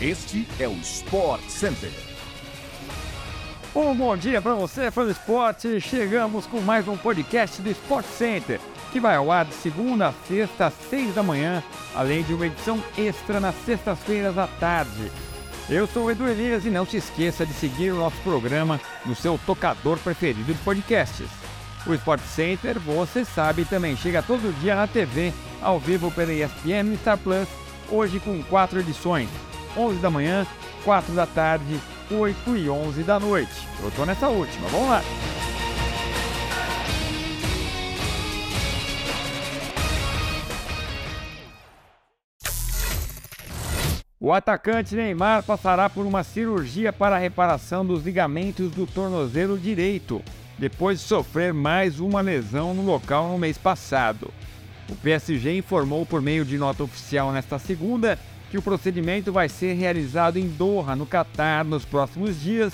Este é o Sport Center. Um bom dia para você, fã do esporte. Chegamos com mais um podcast do Sport Center, que vai ao ar de segunda a sexta às seis da manhã, além de uma edição extra nas sextas-feiras à tarde. Eu sou o Edu Elias e não se esqueça de seguir o nosso programa no seu tocador preferido de podcasts. O Sport Center, você sabe, também chega todo dia na TV, ao vivo pela ESPN Star Plus, hoje com quatro edições: 11 da manhã, 4 da tarde, 8 e 11 da noite. Eu tô nessa última, vamos lá! O atacante Neymar passará por uma cirurgia para a reparação dos ligamentos do tornozelo direito, depois de sofrer mais uma lesão no local no mês passado. O PSG informou por meio de nota oficial nesta segunda que o procedimento vai ser realizado em Doha, no Catar, nos próximos dias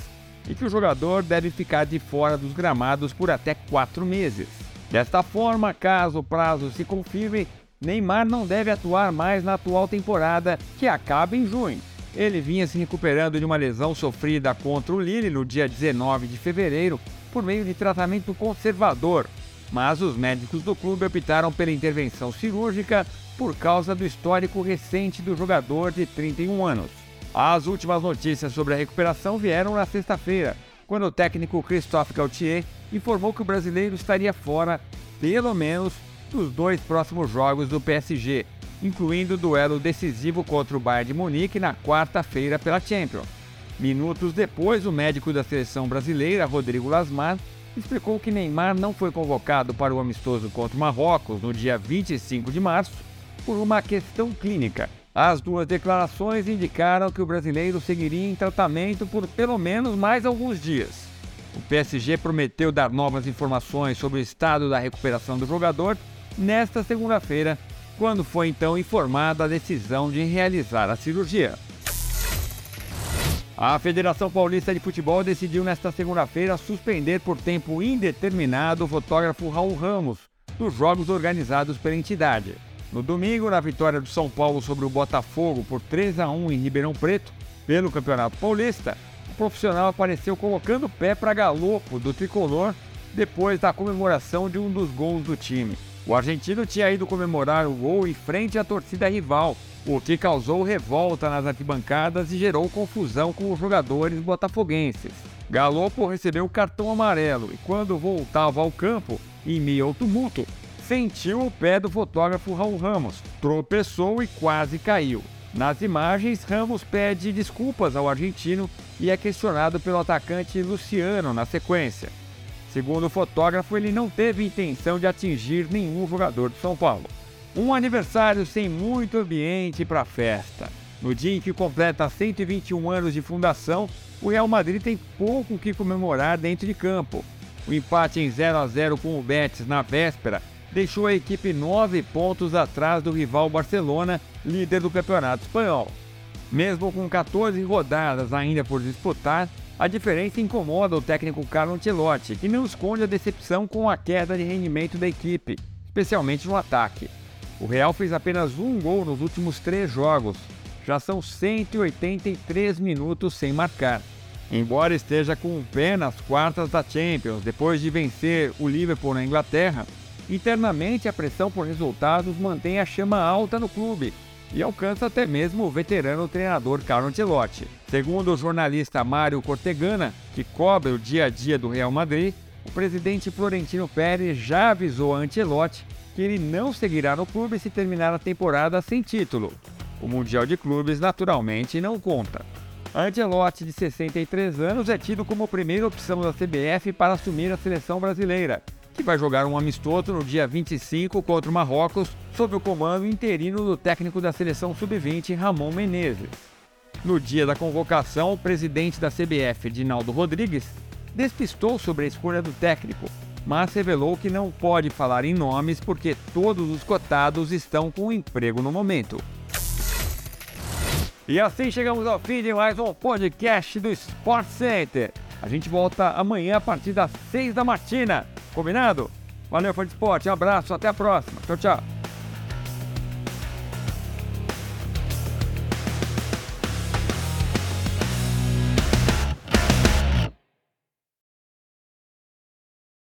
e que o jogador deve ficar de fora dos gramados por até quatro meses. Desta forma, caso o prazo se confirme, Neymar não deve atuar mais na atual temporada, que acaba em junho. Ele vinha se recuperando de uma lesão sofrida contra o Lille no dia 19 de fevereiro por meio de tratamento conservador, mas os médicos do clube optaram pela intervenção cirúrgica por causa do histórico recente do jogador de 31 anos. As últimas notícias sobre a recuperação vieram na sexta-feira, quando o técnico Christophe Gauthier informou que o brasileiro estaria fora, pelo menos, dos dois próximos jogos do PSG, incluindo o duelo decisivo contra o Bayern de Munique na quarta-feira pela Champions. Minutos depois, o médico da seleção brasileira, Rodrigo Lasmar, explicou que Neymar não foi convocado para o amistoso contra o Marrocos no dia 25 de março por uma questão clínica. As duas declarações indicaram que o brasileiro seguiria em tratamento por pelo menos mais alguns dias. O PSG prometeu dar novas informações sobre o estado da recuperação do jogador nesta segunda-feira, quando foi então informada a decisão de realizar a cirurgia. A Federação Paulista de Futebol decidiu nesta segunda-feira suspender por tempo indeterminado o fotógrafo Raul Ramos dos jogos organizados pela entidade. No domingo, na vitória do São Paulo sobre o Botafogo por 3 a 1 em Ribeirão Preto, pelo Campeonato Paulista, o profissional apareceu colocando o pé para galopo do tricolor depois da comemoração de um dos gols do time. O argentino tinha ido comemorar o gol em frente à torcida rival, o que causou revolta nas arquibancadas e gerou confusão com os jogadores botafoguenses. Galopo recebeu cartão amarelo e, quando voltava ao campo, em meio ao tumulto, sentiu o pé do fotógrafo Raul Ramos, tropeçou e quase caiu. Nas imagens, Ramos pede desculpas ao argentino e é questionado pelo atacante Luciano na sequência. Segundo o fotógrafo, ele não teve intenção de atingir nenhum jogador de São Paulo. Um aniversário sem muito ambiente para festa. No dia em que completa 121 anos de fundação, o Real Madrid tem pouco o que comemorar dentro de campo. O empate em 0 a 0 com o Betis na véspera deixou a equipe nove pontos atrás do rival Barcelona, líder do Campeonato Espanhol. Mesmo com 14 rodadas ainda por disputar, a diferença incomoda o técnico Carlo Ancelotti, que não esconde a decepção com a queda de rendimento da equipe, especialmente no ataque. O Real fez apenas um gol nos últimos três jogos. Já são 183 minutos sem marcar. Embora esteja com o pé nas quartas da Champions, depois de vencer o Liverpool na Inglaterra, internamente a pressão por resultados mantém a chama alta no clube e alcança até mesmo o veterano treinador Carlo Ancelotti. Segundo o jornalista Mário Cortegana, que cobre o dia a dia do Real Madrid, o presidente Florentino Pérez já avisou a Ancelotti que ele não seguirá no clube se terminar a temporada sem título. O Mundial de Clubes naturalmente não conta. Ancelotti, de 63 anos, é tido como primeira opção da CBF para assumir a seleção brasileira que vai jogar um amistoso no dia 25 contra o Marrocos, sob o comando interino do técnico da seleção sub-20, Ramon Menezes. No dia da convocação, o presidente da CBF, Dinaldo Rodrigues, despistou sobre a escolha do técnico, mas revelou que não pode falar em nomes porque todos os cotados estão com emprego no momento. E assim chegamos ao fim de mais um podcast do Sport Center. A gente volta amanhã a partir das 6 da matina. Combinado? Valeu, fã de esporte. Um abraço, até a próxima. Tchau, tchau.